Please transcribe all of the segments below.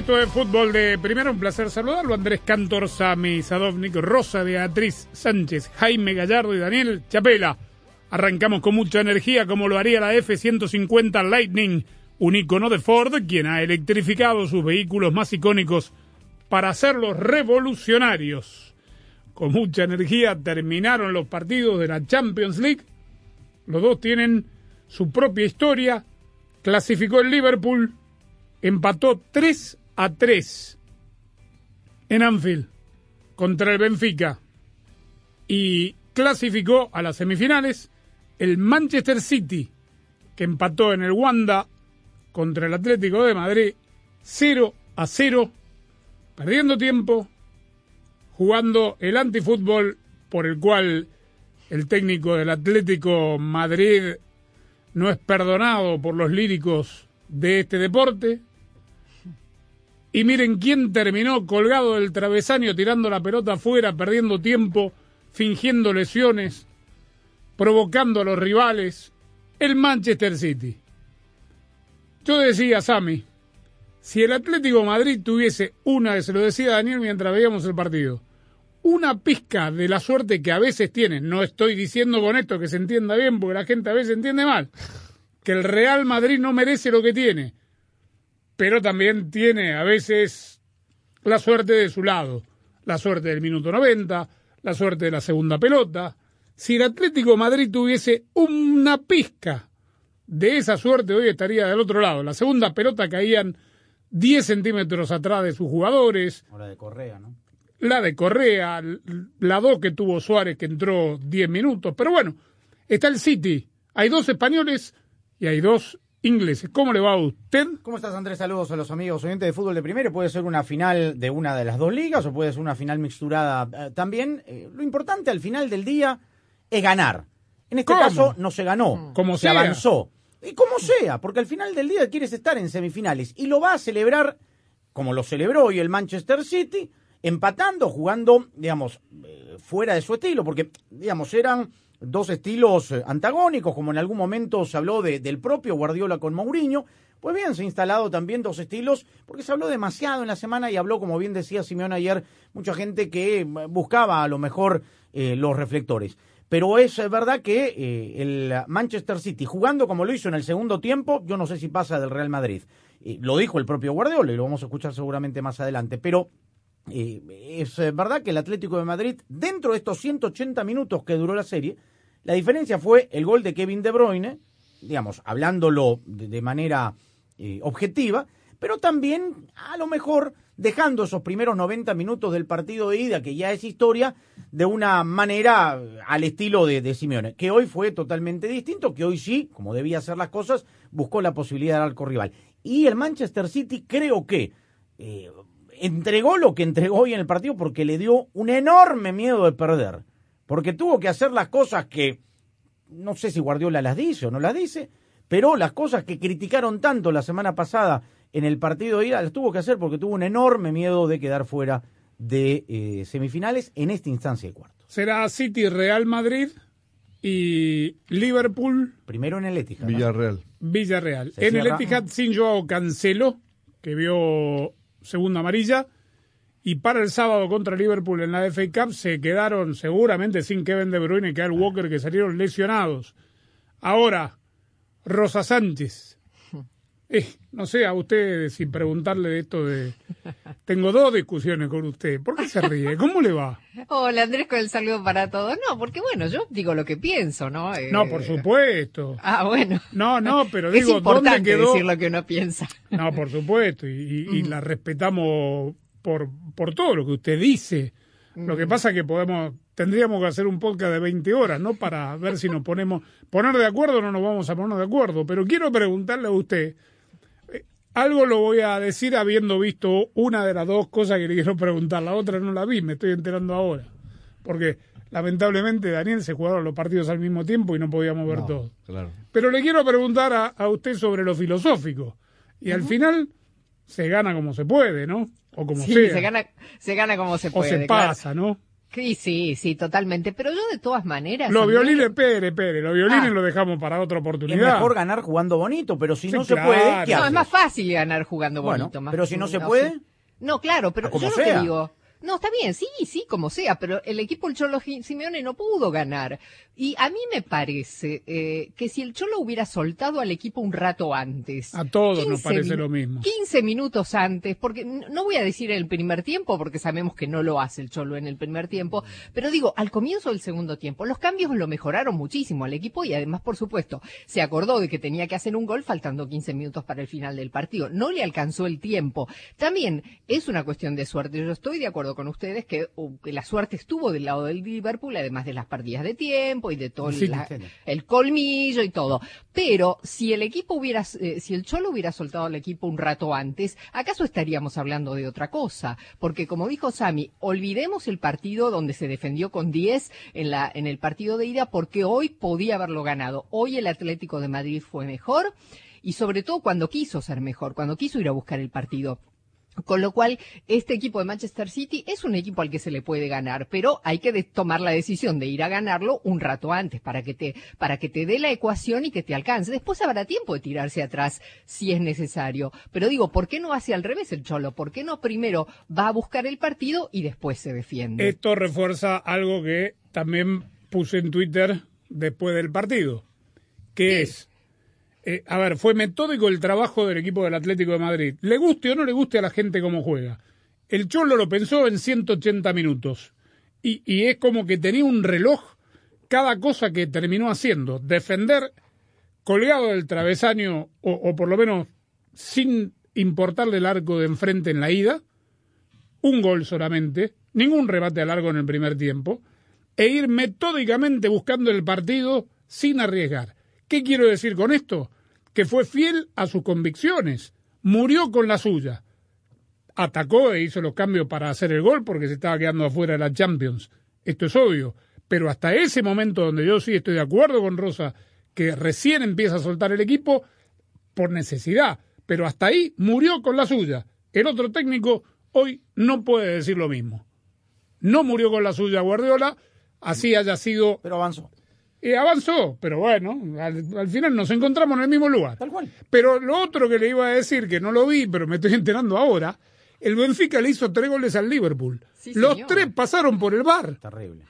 Bienvenidos. Esto es Fútbol de Primera. Un placer saludarlo. Andrés Cantor, Sami Sadovnik, Rosa Beatriz Sánchez, Jaime Gallardo y Daniel Chapela. Arrancamos con mucha energía, como lo haría la F-150 Lightning, un icono de Ford, quien ha electrificado sus vehículos más icónicos para hacerlos revolucionarios. Con mucha energía terminaron los partidos de la Champions League. Los dos tienen su propia historia. Clasificó el Liverpool, empató 3 a 3 en Anfield contra el Benfica y clasificó a las semifinales el Manchester City, que empató en el Wanda contra el Atlético de Madrid 0 a 0, perdiendo tiempo, jugando el antifútbol por el cual el técnico del Atlético Madrid no es perdonado por los líricos de este deporte. Y miren quién terminó colgado del travesaño tirando la pelota afuera, perdiendo tiempo, fingiendo lesiones, provocando a los rivales, el Manchester City. Yo decía, Sami, si el Atlético Madrid tuviese una, se lo decía Daniel mientras veíamos el partido, una pizca de la suerte que a veces tiene, no estoy diciendo con esto que se entienda bien, porque la gente a veces entiende mal, que el Real Madrid no merece lo que tiene, pero también tiene a veces la suerte de su lado, la suerte del minuto 90, la suerte de la segunda pelota. Si el Atlético de Madrid tuviese una pizca de esa suerte, hoy estaría del otro lado. La segunda pelota caían 10 centímetros atrás de sus jugadores. Hora de Correa, ¿no? La de Correa, la dos que tuvo Suárez que entró 10 minutos. Pero bueno, está el City. Hay dos españoles y hay dos ingleses. ¿Cómo le va a usted? ¿Cómo estás, Andrés? Saludos a los amigos oyentes de fútbol de primero. Puede ser una final de una de las dos ligas o puede ser una final mixturada eh, también. Eh, lo importante al final del día es ganar. En este ¿Cómo? caso no se ganó, Como se sea. avanzó. Y como sea, porque al final del día quieres estar en semifinales y lo va a celebrar como lo celebró hoy el Manchester City, empatando, jugando, digamos, eh, fuera de su estilo, porque, digamos, eran dos estilos eh, antagónicos, como en algún momento se habló de- del propio Guardiola con Mourinho. Pues bien, se han instalado también dos estilos, porque se habló demasiado en la semana y habló, como bien decía Simeón ayer, mucha gente que eh, buscaba a lo mejor eh, los reflectores. Pero es verdad que el Manchester City, jugando como lo hizo en el segundo tiempo, yo no sé si pasa del Real Madrid. Lo dijo el propio Guardiola y lo vamos a escuchar seguramente más adelante. Pero es eh, verdad que el Atlético de Madrid, dentro de estos 180 minutos que duró la serie, la diferencia fue el gol de Kevin De Bruyne, digamos, hablándolo de, de manera eh, objetiva, pero también a lo mejor dejando esos primeros 90 minutos del partido de ida, que ya es historia, de una manera eh, al estilo de, de Simeone, que hoy fue totalmente distinto, que hoy sí, como debía hacer las cosas, buscó la posibilidad del arco rival. Y el Manchester City creo que entregó lo que entregó hoy en el partido porque le dio un enorme miedo de perder. Porque tuvo que hacer las cosas que, no sé si Guardiola las dice o no las dice, pero las cosas que criticaron tanto la semana pasada en el partido de ida las tuvo que hacer porque tuvo un enorme miedo de quedar fuera de eh, semifinales en esta instancia de cuartos. Será City Real Madrid y Liverpool Primero en el Etihad. ¿no? Villarreal. Villarreal. Se en el. Etihad sin Joao Cancelo, que vio segunda amarilla. Y para el sábado contra Liverpool en la FA Cup se quedaron seguramente sin Kevin De Bruyne y Kyle Walker que salieron lesionados. Ahora, Rosa Sánchez. Eh, no sé, a usted, sin preguntarle esto de... Tengo dos discusiones con usted. ¿Por qué se ríe? ¿Cómo le va? Hola Andrés, con el saludo para todos. No, porque bueno, yo digo lo que pienso, ¿no? Eh, No, por supuesto. Ah, bueno. No, no, pero es digo, ¿dónde importante quedó? decir lo que uno piensa. No, por supuesto, y, y- y la respetamos por, por todo lo que usted dice. Lo que pasa es que podemos, tendríamos que hacer un podcast de 20 horas, ¿no? Para ver si nos ponemos, poner de acuerdo o no nos vamos a poner de acuerdo. Pero quiero preguntarle a usted, eh, algo lo voy a decir habiendo visto una de las dos cosas que le quiero preguntar, la otra no la vi, me estoy enterando ahora. Porque lamentablemente Daniel se jugaron los partidos al mismo tiempo y no podíamos ver todo. Claro. Pero le quiero preguntar a, a usted sobre lo filosófico. Y al final se gana como se puede, ¿no? O como Sí, sea. se gana, se gana como se o puede. se claro. pasa, ¿no? Sí, sí, sí, totalmente. Pero yo de todas maneras. Los violines, Pere, Pere, los violines Ah. los dejamos para otra Es oportunidad. mejor ganar jugando bonito, pero si Sí, no claro. se puede, ¿qué No, es más fácil ganar jugando Bueno, bonito. más- pero si no se puede. No, claro, pero como yo lo que digo. No, está bien, sí, sí, como sea, pero el equipo el Cholo Simeone no pudo ganar. Y a mí me parece eh, que si el Cholo hubiera soltado al equipo un rato antes. A todos nos 15 parece lo mismo. 15 minutos antes, porque no voy a decir el primer tiempo, porque sabemos que no lo hace el Cholo en el primer tiempo, pero digo, al comienzo del segundo tiempo, los cambios lo mejoraron muchísimo al equipo y además, por supuesto, se acordó de que tenía que hacer un gol faltando 15 minutos para el final del partido. No le alcanzó el tiempo. También es una cuestión de suerte. Yo estoy de acuerdo con ustedes que, uh, que la suerte estuvo del lado del Liverpool, además de las partidas de tiempo y de todo Sí, la- entiendo. el colmillo y todo. Pero si el equipo hubiera, eh, si el Cholo hubiera soltado al equipo un rato antes, ¿acaso estaríamos hablando de otra cosa? Porque como dijo Sami, olvidemos el partido donde se defendió con 10 en la, en el partido de ida, porque hoy podía haberlo ganado. Hoy el Atlético de Madrid fue mejor y sobre todo cuando quiso ser mejor, cuando quiso ir a buscar el partido. Con lo cual, este equipo de Manchester City es un equipo al que se le puede ganar, pero hay que tomar la decisión de ir a ganarlo un rato antes para que te, para que te dé la ecuación y que te alcance. Después habrá tiempo de tirarse atrás si es necesario. Pero digo, ¿por qué no hace al revés el Cholo? ¿Por qué no primero va a buscar el partido y después se defiende? Esto refuerza algo que también puse en Twitter después del partido, que es, eh, a ver, fue metódico el trabajo del equipo del Atlético de Madrid. Le guste o no le guste a la gente cómo juega. El Cholo lo pensó en 180 minutos y, es como que tenía un reloj cada cosa que terminó haciendo. Defender colgado del travesaño o, o por lo menos sin importarle el arco de enfrente en la ida, un gol solamente, ningún rebate a largo en el primer tiempo, e ir metódicamente buscando el partido sin arriesgar. ¿Qué quiero decir con esto? Que fue fiel a sus convicciones, murió con la suya, atacó e hizo los cambios para hacer el gol porque se estaba quedando afuera de la Champions. Esto es obvio, pero hasta ese momento donde yo sí estoy de acuerdo con Rosa, que recién empieza a soltar el equipo por necesidad, pero hasta ahí murió con la suya. El otro técnico hoy no puede decir lo mismo. No murió con la suya Guardiola, así haya sido Pero avanzó. Y avanzó, pero bueno, al, al final nos encontramos en el mismo lugar. Tal cual. Pero lo otro que le iba a decir, que no lo vi, pero me estoy enterando ahora, el Benfica le hizo tres goles al Liverpool. Sí, Los señor. tres pasaron por el bar. Terrible.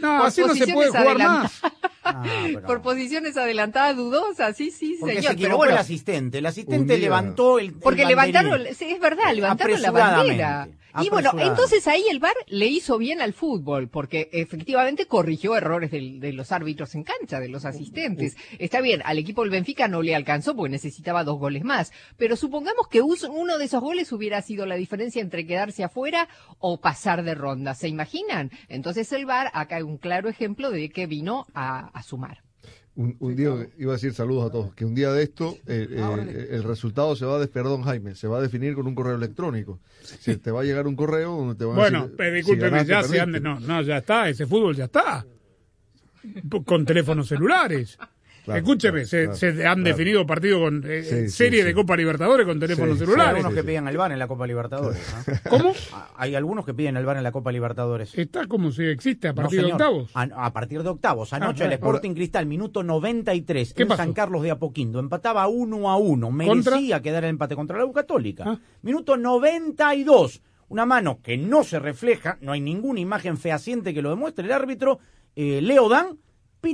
No, Por así no se puede jugar más. Ah, pero- Por posiciones adelantadas dudosas, sí, sí, Porque señor. se pero equivocó bueno, el asistente. El asistente levantó el. Porque levantaron, sí, es verdad, levantaron la bandera. Y bueno, apresuradamente. entonces ahí el VAR le hizo bien al fútbol, porque efectivamente corrigió errores del- de los árbitros en cancha, de los asistentes. Está bien, al equipo del Benfica no le alcanzó porque necesitaba dos goles más, pero supongamos que uno de esos goles hubiera sido la diferencia entre quedarse afuera o pasar de ronda. ¿Se imaginan? Entonces el VAR acá hay un claro ejemplo de que vino a, a sumar. Un, un día, iba a decir saludos a todos, que un día de esto eh, eh, el resultado se va a, des- perdón Jaime, se va a definir con un correo electrónico. Si te va a llegar un correo donde te van a Bueno, decir, pero si discúlpeme, ganaste, ya se perdiste. ande, no, no, ya está, ese fútbol ya está. Con teléfonos celulares. Claro, Escúcheme, claro, se, claro, se han claro. definido partidos con eh, Sí, serie sí. de Copa Libertadores con teléfonos Sí, sí, Hay celulares. algunos que piden el VAR en la Copa Libertadores. ¿no? ¿Cómo? Ah, Hay algunos que piden el VAR en la Copa Libertadores. Está como si existe a No, partir de octavos. A, a partir de octavos. Anoche Ah, el ah, Sporting Cristal, minuto 93, ¿Qué en pasó? San Carlos de Apoquindo. Empataba uno a uno. ¿Contra? Merecía quedar el empate contra la U Católica. Ah. Minuto 92. Una mano que no se refleja, no hay ninguna imagen fehaciente que lo demuestre el árbitro. eh, Leo Dan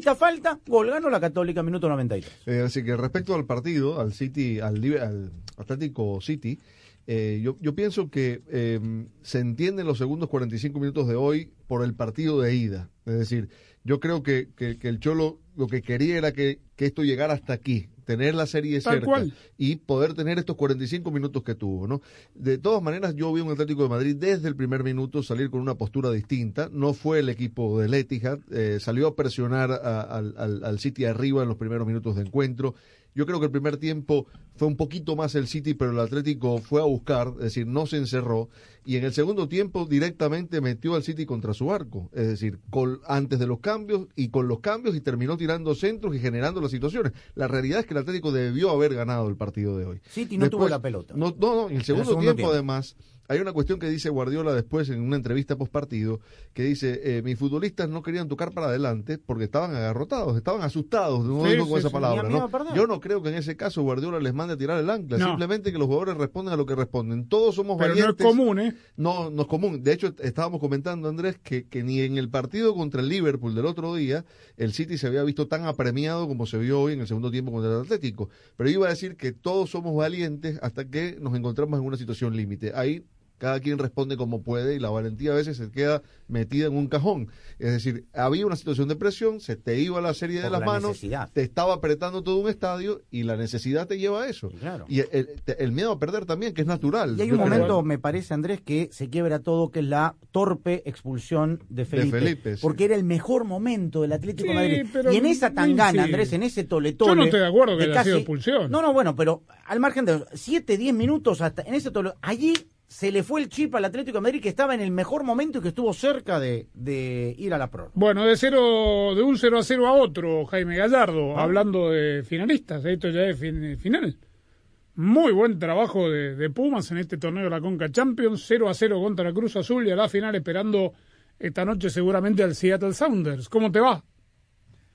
falta, gol ganó la Católica, minuto 93. Eh, así que respecto al partido, al City, al Atlético City, eh, yo, yo pienso que eh, se entienden los segundos 45 minutos de hoy por el partido de ida. Es decir, yo creo que, que- que el Cholo lo que quería era que, que esto llegara hasta aquí, tener la serie Tal cerca cual. y poder tener estos 45 minutos que tuvo, ¿no? De todas maneras, yo vi un Atlético de Madrid desde el primer minuto salir con una postura distinta. No fue el equipo del Etihad, eh, salió a presionar a- al, al- al City arriba en los primeros minutos de encuentro. Yo creo que el primer tiempo fue un poquito más el City, pero el Atlético fue a buscar, es decir, no se encerró. Y en el segundo tiempo directamente metió al City contra su arco, es decir, con- antes de los cambios y con los cambios y terminó tirando centros y generando las situaciones. La realidad es que el Atlético debió haber ganado el partido de hoy. City no tuvo la pelota. No, no, no, en el segundo, segundo tiempo, tiempo. además, hay una cuestión que dice Guardiola después en una entrevista post partido, que dice, eh, mis futbolistas no querían tocar para adelante porque estaban agarrotados, estaban asustados, no Sí, digo con esa sí. palabra, ¿no? Yo no creo que en ese caso Guardiola les mande a tirar el ancla, No. simplemente que los jugadores responden a lo que responden. Todos somos Pero no es valientes. común, ¿eh? No, no es común. De hecho, estábamos comentando, Andrés, que, que ni en el partido contra el Liverpool del otro día, el City se había visto tan apremiado como se vio hoy en el segundo tiempo contra el Atlético. Pero iba a decir que todos somos valientes hasta que nos encontramos en una situación límite. Ahí cada quien responde como puede y la valentía a veces se queda metida en un cajón. Es decir, había una situación de presión, se te iba la serie de Por las la manos, necesidad. te estaba apretando todo un estadio y la necesidad te lleva a eso. Claro. Y el, el- el miedo a perder también, que es natural. Y hay Yo un creo. momento, me parece, Andrés, que se quiebra todo, que es la torpe expulsión de Felipe. Felipe, sí. Porque era el mejor momento del Atlético de Madrid. pero Y en esa tangana. Andrés, en ese toletole... Yo no estoy de acuerdo que de haya sido expulsión. No, no, bueno, pero al margen de 7, 10 minutos hasta en ese tole... Allí se le fue el chip al Atlético de Madrid que estaba en el mejor momento y que estuvo cerca de, de ir a la prórroga. Bueno, de cero, de un 0 a 0 a otro, Jaime Gallardo, hablando de finalistas, esto ya es fin- final. Muy buen trabajo de, de Pumas en este torneo de la Conca Champions, 0 a 0 contra Cruz Azul y a la final esperando esta noche seguramente al Seattle Sounders. ¿Cómo te va?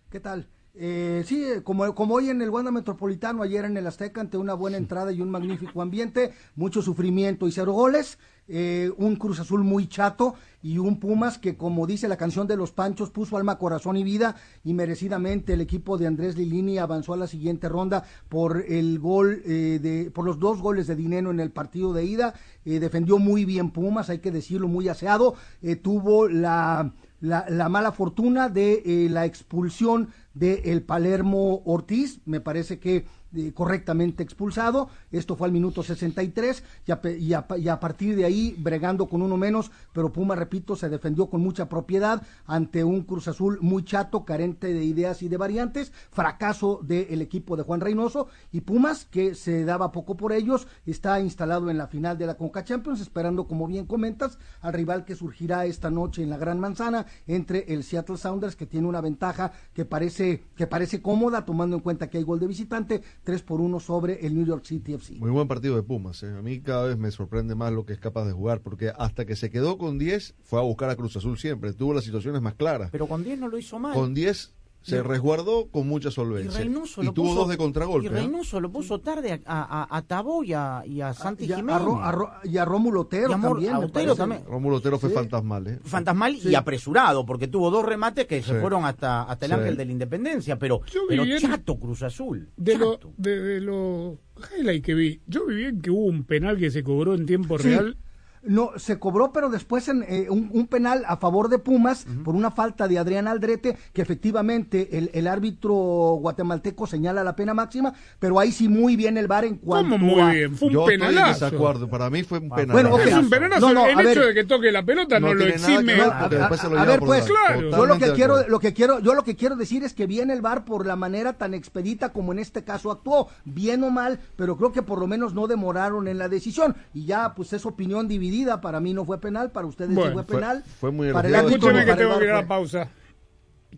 ¿Qué tal? Eh, sí, eh, como, como hoy en el Wanda Metropolitano, ayer en el Azteca, ante una buena entrada y un magnífico ambiente, mucho sufrimiento y cero goles, eh, un Cruz Azul muy chato y un Pumas que, como dice la canción de los Panchos, puso alma, corazón y vida y merecidamente el equipo de Andrés Lilini avanzó a la siguiente ronda por el gol, eh, de, por los dos goles de dinero en el partido de ida, eh, defendió muy bien Pumas, hay que decirlo, muy aseado, eh, tuvo la la, la mala fortuna de eh, la expulsión de el Palermo Ortiz, me parece que correctamente expulsado, esto fue al minuto 63 y a, y, a, y a partir de ahí bregando con uno menos, pero Puma, repito, se defendió con mucha propiedad ante un Cruz Azul muy chato, carente de ideas y de variantes, fracaso del equipo de Juan Reynoso y Pumas, que se daba poco por ellos, está instalado en la final de la Conca Champions, esperando, como bien comentas, al rival que surgirá esta noche en la Gran Manzana entre el Seattle Sounders, que tiene una ventaja que parece, que parece cómoda, tomando en cuenta que hay gol de visitante, 3 por 1 sobre el New York City FC. Muy buen partido de Pumas. ¿eh? A mí cada vez me sorprende más lo que es capaz de jugar, porque hasta que se quedó con 10, fue a buscar a Cruz Azul siempre. Tuvo las situaciones más claras. Pero con 10 no lo hizo mal. Con 10 se resguardó con mucha y solvencia. Reynoso Y lo tuvo puso- dos de contragolpe. Y ¿eh? Reynoso lo puso tarde a, a, a Tabó y a, y a Santi Y a, Jiménez. a Ro- a Ro- y a Rómulo Otero también. Otero también. Rómulo Otero fue Sí. fantasmal. ¿eh? fantasmal Sí. y apresurado, porque tuvo dos remates que se fueron hasta, hasta el Sí. Ángel de la Independencia, pero, Yo pero chato Cruz Azul. De lo, de, de los highlights que vi, yo vi bien que hubo un penal que se cobró en tiempo Sí. real. No, se cobró, pero después en, eh, un, un penal a favor de Pumas por una falta de Adrián Aldrete, que efectivamente el, el árbitro guatemalteco señala la pena máxima, pero ahí sí muy bien el VAR en cuanto ¿Cómo muy a- bien? Fue un Yo estoy en penalazo. desacuerdo. Para mí fue un penal. Bueno. Es un penalazo. No, no, el a hecho ver. de que toque la pelota no, No lo exime. ver, a- se lo ver, pues, claro. yo lo que quiero, lo que quiero, yo lo que quiero decir es que bien el VAR por la manera tan expedita como en este caso actuó, bien o mal, pero creo que por lo menos no demoraron en la decisión y ya pues es opinión dividida, para mí no fue penal, para ustedes Bueno, sí fue fue- penal. fue muy para el Escúcheme que tengo que ir a la pausa.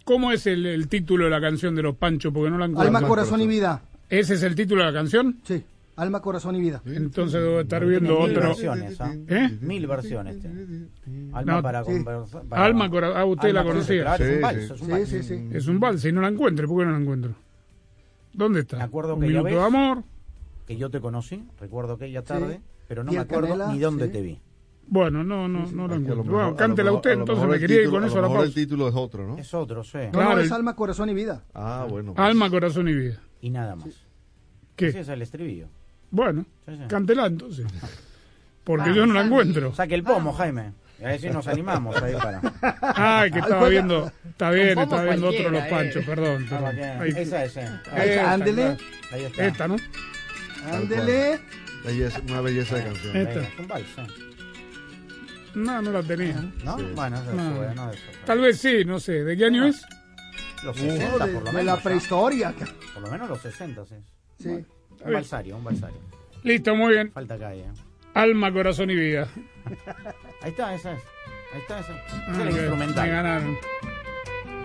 ¿Cómo es el, el título de la canción de los Panchos? Porque no la encuentro. Alma, corazón y vida. ¿Ese es el título de la canción? Sí, alma, corazón y vida. Entonces debo estar viendo mil otro. versiones, ¿ah? ¿Eh? Mil versiones. Alma No, para sí. conversar. para- Alma, cora- ah, usted la conocía. claro, es un vals, sí. es un vals. sí, sí. Es un vals y no la encuentro. ¿Por qué no la encuentro? ¿Dónde está? Me acuerdo un que ya minuto ves. de amor. Que yo te conocí, recuerdo aquella tarde, pero no me acuerdo Canela, ni dónde sí. te vi. Bueno, no, no, no lo a lo encuentro. mejor- Bueno, cántela usted, entonces me quería ir con a eso a la mejor el pausa. título es otro, ¿no? Es otro, sí. No, no, Claro, es el- alma, corazón y vida. Ah, bueno. pues. Alma, corazón y vida. Y nada más. ¿Qué? Ese es el estribillo. Bueno, Sí, sí. cántela entonces. Porque Vamos, yo no la encuentro. Saque el pomo, Jaime. Y a ver si nos animamos ahí para. Ay, que estaba viendo. Está bien, estaba viendo otro los panchos, eh. perdón. Ah, perdón. bien. Ahí- Esa, esa. Esta, Ándele. claro. Ahí está. Esta, ¿no? Ándele. Belleza- una belleza de canción. Esta. Es un. No, no la tenía. ¿No? Sí. Bueno, eso, No. bueno, eso. Tal vez sí, no sé. ¿De qué año es? Los No, 60, de, por lo de menos. la ¿no? prehistoria. Por lo menos los 60, sí. Sí. Un balsario, un balsario. Listo, muy bien. Falta calle. ¿eh? Alma, corazón y vida. Ahí está, esa es. Ahí está, esa. Ah, es la ok, Me ganaron.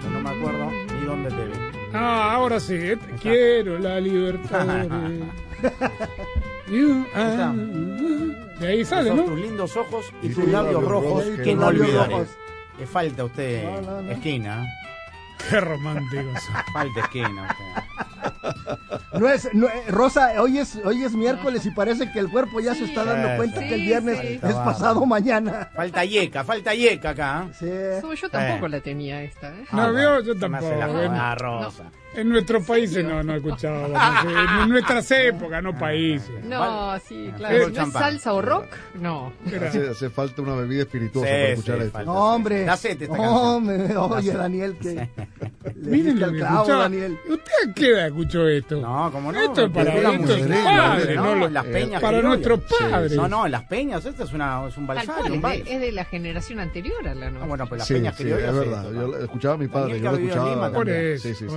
Yo no me acuerdo ni dónde te vi. Ah, ahora sí. eh. Quiero la libertad. You are- De ahí sale, ¿no? tus lindos ojos y Y tus labios rojos rojos que que no olvidaré. Le falta a usted No, no, no. esquina. Qué romántico. Falta esquina. usted. No es, no, eh, Rosa, hoy es, hoy es miércoles y parece que el cuerpo ya se está dando Sí, cuenta sí. que el viernes Sí, es sí. pasado mañana. Falta yeca, falta yeca acá. ¿eh? Sí. No, yo tampoco Eh. la tenía esta. ¿eh? No, Ah, vio, bueno, yo tampoco. la En, joda, Rosa. En nuestros países no, no escuchábamos. En nuestras épocas, no países. No, sí, claro. ¿No es champán. salsa o rock? No. Hace, hace falta una bebida espirituosa Sí, para escuchar sí, esto. falta. No, hombre. Da sed esta No, me- oye. Daniel, que Miren lo al que clavo, escuchaba. Daniel. ¿Usted a qué edad escuchó esto? No, como no. Esto es para, Desde la esto es musiquería, padre, ¿no? no las peñas para nuestros padres. No, no, las peñas, esta es, una, es un balsario, un es vals. de, es de la generación anterior a la Ah, nuestra. bueno, pues las Sí, peñas sí, criollas. es sí, verdad. esto, Yo escuchaba a mi padre, yo lo escuchaba. Por eso. Sí, sí, sí.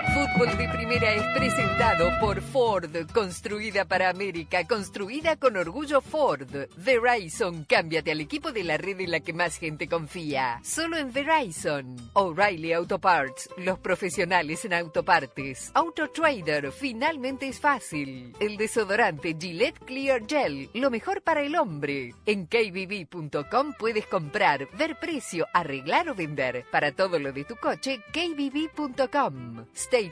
Fútbol de Primera es presentado por Ford, construida para América, construida con orgullo Ford. Verizon, cámbiate al equipo de la red en la que más gente confía. Solo en Verizon. O'Reilly Auto Parts, los profesionales en autopartes. Auto Trader, finalmente es fácil. El desodorante Gillette Clear Gel, lo mejor para el hombre. En kbb.com puedes comprar, ver precio, arreglar o vender. Para todo lo de tu coche, kbb.com. State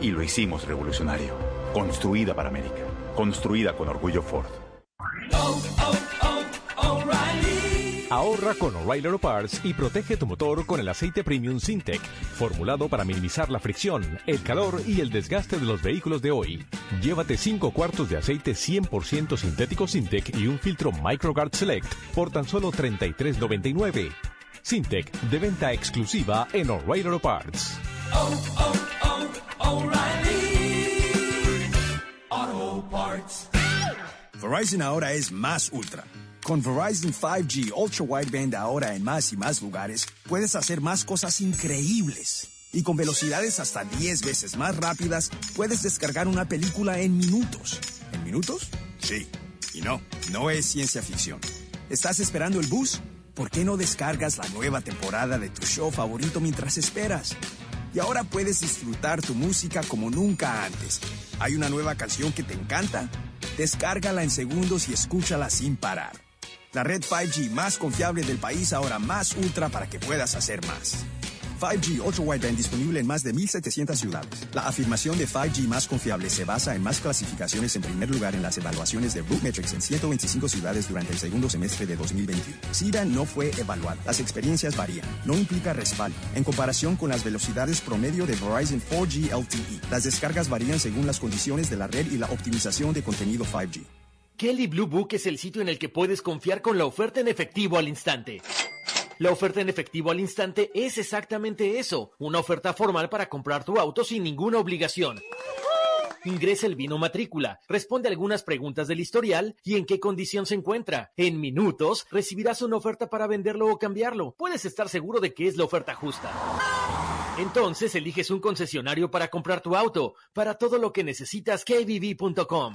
y lo hicimos revolucionario. Construida para América. Construida con orgullo Ford. Ahorra con O'Reilly Auto Parts y protege tu motor con el aceite Premium Sintec, formulado para minimizar la fricción, el calor y el desgaste de los vehículos de hoy. Llévate 5 cuartos de aceite 100% sintético Sintec y un filtro MicroGuard Select por tan solo $33.99. Sintec, de venta exclusiva en O'Reilly Auto Parts. Verizon ahora es más ultra. Con Verizon 5G Ultra Wideband ahora en más y más lugares, puedes hacer más cosas increíbles. Y con velocidades hasta 10 veces más rápidas, puedes descargar una película en minutos. ¿En minutos? Sí. Y no, no es ciencia ficción. ¿Estás esperando el bus? ¿Por qué no descargas la nueva temporada de tu show favorito mientras esperas? Y ahora puedes disfrutar tu música como nunca antes. ¿Hay una nueva canción que te encanta? Descárgala en segundos y escúchala sin parar. La red 5G más confiable del país ahora más ultra para que puedas hacer más. 5G Ultra Wideband disponible en más de 1.700 ciudades. La afirmación de 5G más confiable se basa en más clasificaciones en primer lugar en las evaluaciones de Rootmetrics en 125 ciudades durante el segundo semestre de 2021. SIDA no fue evaluado. Las experiencias varían. No implica respaldo. En comparación con las velocidades promedio de Verizon 4G LTE, las descargas varían según las condiciones de la red y la optimización de contenido 5G. Kelly Blue Book es el sitio en el que puedes confiar con la oferta en efectivo al instante. La oferta en efectivo al instante es exactamente eso, una oferta formal para comprar tu auto sin ninguna obligación. Ingresa el vino matrícula, responde algunas preguntas del historial y en qué condición se encuentra. En minutos recibirás una oferta para venderlo o cambiarlo. Puedes estar seguro de que es la oferta justa. Entonces eliges un concesionario para comprar tu auto. Para todo lo que necesitas, kbb.com.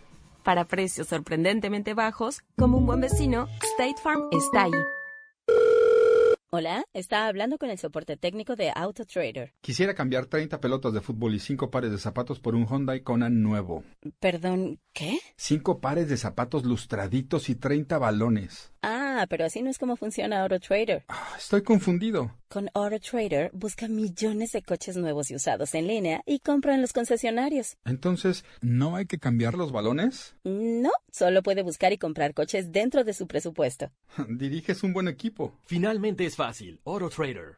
Para precios sorprendentemente bajos, como un buen vecino, State Farm está ahí. Hola, está hablando con el soporte técnico de AutoTrader. Quisiera cambiar 30 pelotas de fútbol y 5 pares de zapatos por un Hyundai Kona nuevo. Perdón, ¿qué? 5 pares de zapatos lustraditos y 30 balones. Ah, pero así no es como funciona AutoTrader. Ah, estoy confundido. Con AutoTrader busca millones de coches nuevos y usados en línea y compra en los concesionarios. Entonces, ¿no hay que cambiar los balones? No, solo puede buscar y comprar coches dentro de su presupuesto. Diriges un buen equipo. Finalmente es fácil. AutoTrader.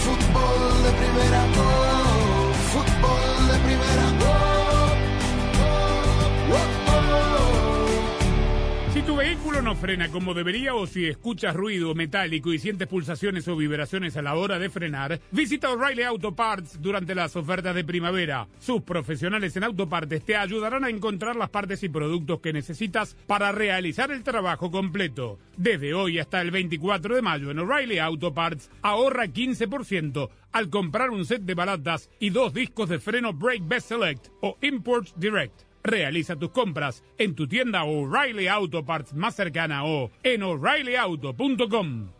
Fútbol de primera, oh, fútbol de primera, oh, Si tu vehículo no frena como debería o si escuchas ruido metálico y sientes pulsaciones o vibraciones a la hora de frenar, visita O'Reilly Auto Parts durante las ofertas de primavera. Sus profesionales en autopartes te ayudarán a encontrar las partes y productos que necesitas para realizar el trabajo completo. Desde hoy hasta el 24 de mayo en O'Reilly Auto Parts ahorra 15% al comprar un set de balatas y dos discos de freno Brake Best Select o Import Direct. Realiza tus compras en tu tienda O'Reilly Auto Parts más cercana o en o'ReillyAuto.com.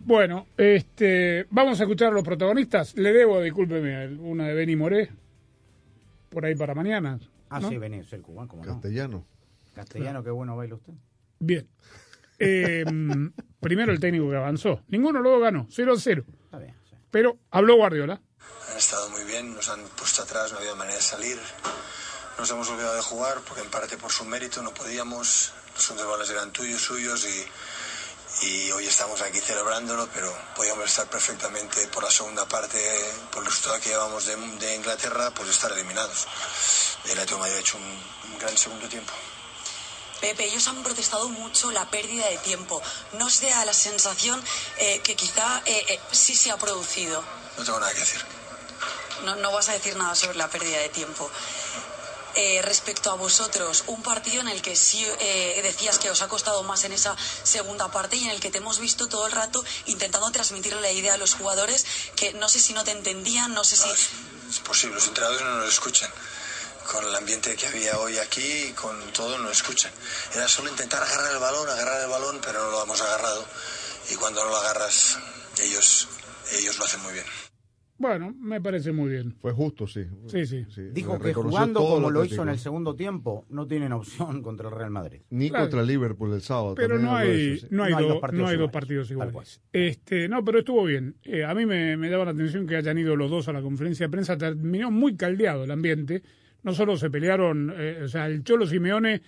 Bueno, este, vamos a escuchar a los protagonistas. Le debo, discúlpeme, una de Benny Moré, por ahí para mañana. Ah, ¿no? sí, Benny, es el cubano, como no. Castellano. Castellano, qué bueno baila usted. Bien. Eh, primero el técnico que avanzó. Ninguno luego ganó, 0-0. Está bien, sí. Pero habló Guardiola. Han estado muy bien, nos han puesto atrás, no había manera de salir. Nos hemos olvidado de jugar porque en parte por su mérito no podíamos. Los segundos balones eran tuyos, suyos y, y hoy estamos aquí celebrándolo, pero podíamos estar perfectamente por la segunda parte, por el resultado que llevamos de, de Inglaterra, pues estar eliminados. El Atlético Madrid ha hecho un, un gran segundo tiempo. Pepe, ellos han protestado mucho la pérdida de tiempo. ¿No se da la sensación eh, que quizá eh, eh, sí se ha producido? No tengo nada que decir. No, no vas a decir nada sobre la pérdida de tiempo. Eh, respecto a vosotros, un partido en el que sí eh, decías que os ha costado más en esa segunda parte y en el que te hemos visto todo el rato intentando transmitir la idea a los jugadores que no sé si no te entendían, no sé si... Es posible, los entrenadores no nos escuchan. Con el ambiente que había hoy aquí, con todo, no escuchan. Era solo intentar agarrar el balón, agarrar el balón, pero no lo hemos agarrado. Y cuando no lo agarras, ellos, ellos lo hacen muy bien. Bueno, me parece muy bien. Fue justo, sí. Sí, sí. Dijo que jugando como lo hizo en el segundo tiempo, no tienen opción contra el Real Madrid. Ni Claro. contra Liverpool el sábado. Pero no hay, eso, sí. no hay, No hay do- no hay dos iguales, partidos iguales. Este, no, pero estuvo bien. Eh, a mí me, me daba la atención que hayan ido los dos a la conferencia de prensa. Terminó muy caldeado el ambiente. No solo se pelearon, eh, o sea, el Cholo Simeone,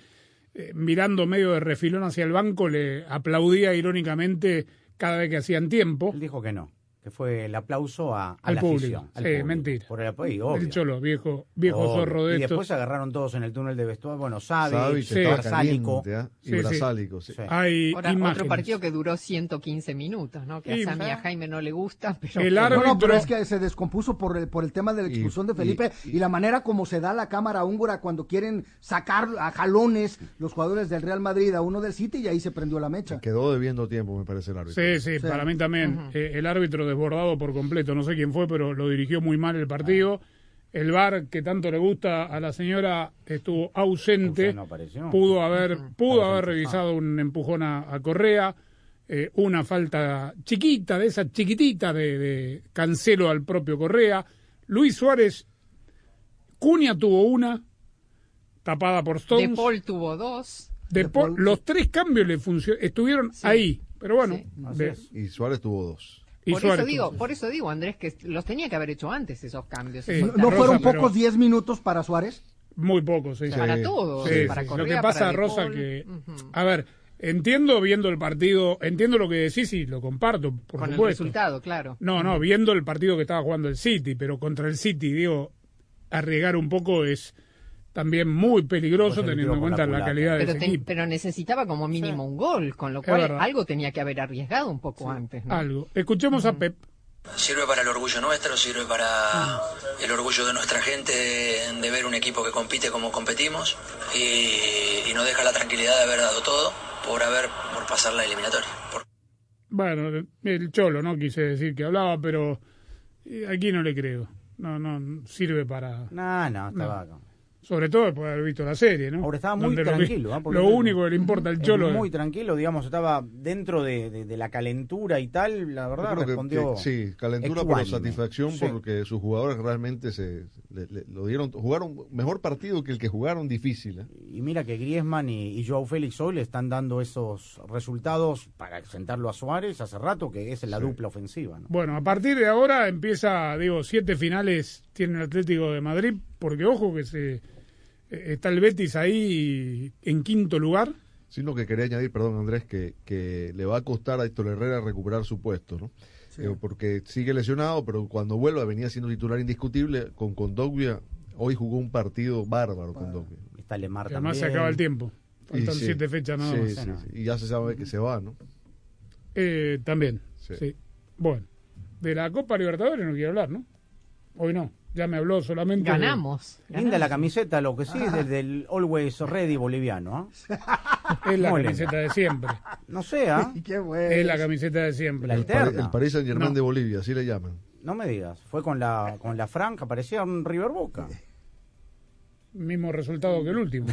eh, mirando medio de refilón hacia el banco, le aplaudía irónicamente cada vez que hacían tiempo. Él dijo que no, que fue el aplauso a, a Al la público. afición. al Sí, público. mentira. Por el apoyo, obvio. El Cholo, viejo, viejo Obvio. zorro de Y después se agarraron todos en el túnel de vestuario. Bueno, Savic, Savic Sí. Brasálico. ¿ah? Y Sí, sí. Brasálico, sí. Sí. Hay Ahora, imágenes. otro partido que duró 115 minutos, ¿no? Que Y- a Sammy y a Jaime no le gusta, pero... El No, árbitro, no, pero es que se descompuso por el, por el tema de la Y- expulsión de y- Felipe y, la manera como se da la cámara húngara cuando quieren sacar a jalones los jugadores del Real Madrid a uno del City y ahí se prendió la mecha. Quedó debiendo tiempo, me parece el árbitro. Sí, sí, Sí. para mí también. Eh, el árbitro desbordado por completo, no sé quién fue, pero lo dirigió muy mal el partido. El VAR que tanto le gusta a la señora estuvo ausente. José no apareció. Pudo haber, pudo haber revisado un empujón a, a Correa, eh, una falta chiquita, de esa chiquitita de, de Cancelo al propio Correa. Luis Suárez, Cunha tuvo una, tapada por De Stones. Paul tuvo dos. De Paul, los tres cambios le funcionaron, estuvieron ahí. Pero bueno, de- Y Suárez tuvo dos. Y Por eso digo, por eso digo, Andrés, que los tenía que haber hecho antes esos cambios. Sí. esos ¿No fueron pocos 10 minutos para Suárez? Muy poco, sí. Para Sí. todos, Sí, para sí. Lo Correa, que pasa, para Rosa, Paul. que. A ver, entiendo viendo el partido, entiendo lo que decís y lo comparto, por Con el supuesto. resultado, claro. No, no, viendo el partido que estaba jugando el City, pero contra el City, digo, arriesgar un poco es también muy peligroso Pues teniendo en cuenta la calidad de Pero, ese te- equipo. pero necesitaba como mínimo un gol, con lo cual algo tenía que haber arriesgado un poco antes. ¿no? Algo. Escuchemos a Pep. Sirve para el orgullo nuestro, sirve para el orgullo de nuestra gente de, de ver un equipo que compite como competimos y, y nos deja la tranquilidad de haber dado todo por haber por pasar la eliminatoria. Por- Bueno, el Cholo, ¿no? Quise decir que hablaba, pero eh, aquí no le creo. No, no, sirve para... No, no, estaba... Sobre todo después de haber visto la serie, ¿no? Ahora estaba muy Donde lo que- tranquilo. ¿ah? Lo único que le importa al Cholo es- Muy tranquilo, digamos, estaba dentro de, de- de la calentura y tal, la verdad, que- respondió. que sí, calentura, ecuánime. satisfacción Sí. porque sus jugadores realmente se le- le- lo dieron, jugaron mejor partido que el que jugaron difícil. ¿eh? Y mira que Griezmann y, y Joao Félix hoy le están dando esos resultados para sentarlo a Suárez hace rato, que es la dupla ofensiva. ¿no? Bueno, a partir de ahora empieza, digo, siete finales tiene el Atlético de Madrid, porque ojo que se eh, está el Betis ahí en quinto lugar. Sí, lo que quería añadir, perdón Andrés, que, que le va a costar a Héctor Herrera recuperar su puesto, ¿no? Eh, porque sigue lesionado, pero cuando vuelva venía siendo titular indiscutible con Condogbia. Hoy jugó un partido bárbaro con Condogbia. Está Lemar Que además se acaba el tiempo. Faltan Y sí, siete fechas nada sí, más. sí, sí. Y ya se sabe que se va, ¿no? Eh, también, Sí. sí. Bueno, de la Copa Libertadores no quiero hablar, ¿no? Hoy no, ya me habló solamente. de- Ganamos. Linda la camiseta, lo que sí, es del, del Always Ready boliviano. ¿ah? Es la Muy camiseta de siempre. No sé, ¿ah? Qué bueno. Es la camiseta de siempre. La El, el Paris Saint Germain No. de Bolivia, así le llaman. No me digas, fue con la con la franja, parecía un River Boca. Mismo resultado que el último.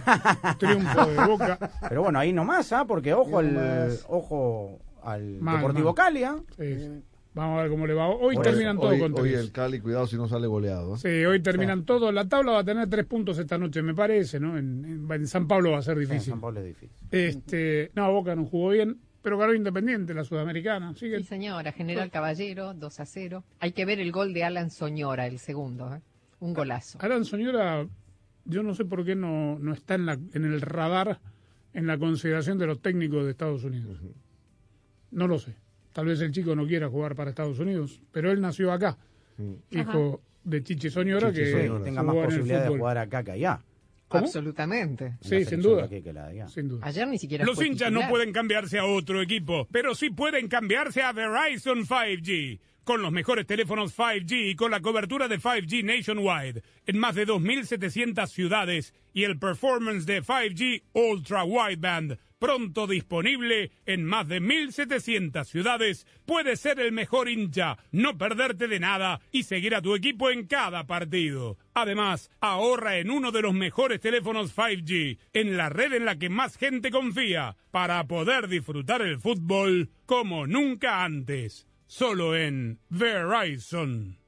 Triunfo de Boca. Pero bueno, ahí nomás, ¿ah? Porque ojo al ojo al Mal, Deportivo mal. Cali, ¿ah? Sí, sí. Vamos a ver cómo le va. Hoy Por terminan todos hoy, con hoy el Cali, cuidado si no sale goleado. ¿eh? Sí, hoy terminan todos. La tabla va a tener tres puntos esta noche, me parece, ¿no? En, en- en San Pablo va a ser En difícil. San Pablo es difícil. Este, no, Boca no jugó bien, pero ganó Independiente, la sudamericana. Sí, señora, General Caballero, 2 a 0. Hay que ver el gol de Alan Soñora, el segundo. ¿eh? Un golazo. Alan Soñora, yo no sé por qué no, no está en, la, en el radar, en la consideración de los técnicos de Estados Unidos. No lo sé. Tal vez el chico no quiera jugar para Estados Unidos, pero él nació acá, hijo de Chiche Soñora, que Soñora. Tenga más posibilidad de jugar acá que allá. ¿Cómo? Absolutamente. Sí, sin duda. que la. Sin duda. Ayer ni siquiera Los fue hinchas no titular. pueden cambiarse a otro equipo, pero sí pueden cambiarse a Verizon 5G. Con los mejores teléfonos 5G y con la cobertura de 5G nationwide en más de 2.700 ciudades y el performance de 5G Ultra Wideband pronto disponible en más de 1.700 ciudades, puedes ser el mejor hincha, no perderte de nada y seguir a tu equipo en cada partido. Además, ahorra en uno de los mejores teléfonos 5G, en la red en la que más gente confía, para poder disfrutar el fútbol como nunca antes. Solo en Verizon.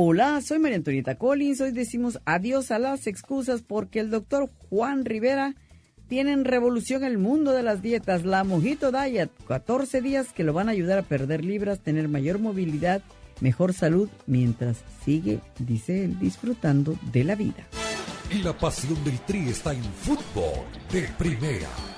Hola, soy María Antonieta Collins. Hoy decimos adiós a las excusas porque el doctor Juan Rivera tiene en revolución el mundo de las dietas. La Mojito Diet, 14 días que lo van a ayudar a perder libras, tener mayor movilidad, mejor salud, mientras sigue, dice él, disfrutando de la vida. La pasión del Tri está en fútbol de primera.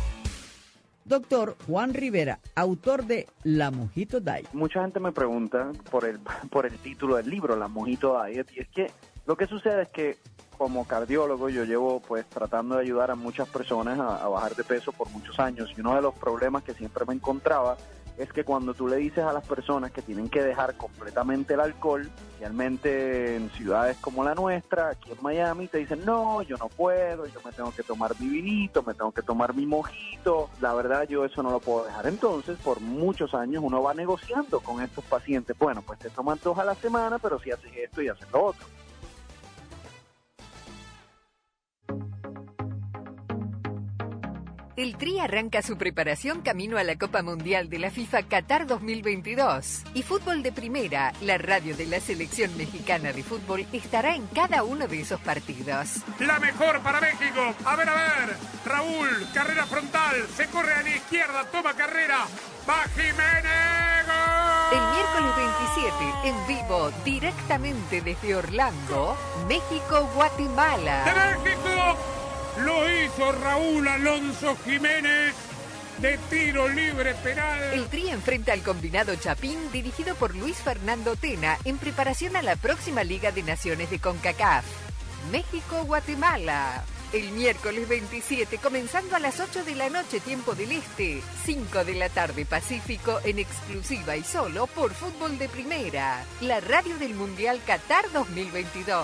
Doctor Juan Rivera, autor de La Mojito Diet. Mucha gente me pregunta por el, por el título del libro, La Mojito Diet, y es que lo que sucede es que como cardiólogo yo llevo pues tratando de ayudar a muchas personas a, a bajar de peso por muchos años y uno de los problemas que siempre me encontraba es que cuando tú le dices a las personas que tienen que dejar completamente el alcohol, realmente en ciudades como la nuestra, aquí en Miami, te dicen, no, yo no puedo, yo me tengo que tomar mi vinito, me tengo que tomar mi mojito, la verdad yo eso no lo puedo dejar. Entonces, por muchos años uno va negociando con estos pacientes, bueno, pues te toman dos a la semana, pero si haces esto y haces lo otro. El Tri arranca su preparación camino a la Copa Mundial de la FIFA Qatar 2022. Y Fútbol de Primera, la radio de la selección mexicana de fútbol, estará en cada uno de esos partidos. La mejor para México. A ver, a ver. Raúl, carrera frontal. Se corre a la izquierda, toma carrera. Va Jiménez. ¡Gol! El miércoles 27, en vivo, directamente desde Orlando, México-Guatemala. ¡De México! Lo hizo Raúl Alonso Jiménez de tiro libre penal. El Tri enfrenta al combinado Chapín dirigido por Luis Fernando Tena en preparación a la próxima Liga de Naciones de CONCACAF. México-Guatemala. El miércoles 27, comenzando a las 8 de la noche, tiempo del Este, 5 de la tarde Pacífico, en exclusiva y solo por Fútbol de Primera, la radio del Mundial Qatar 2022.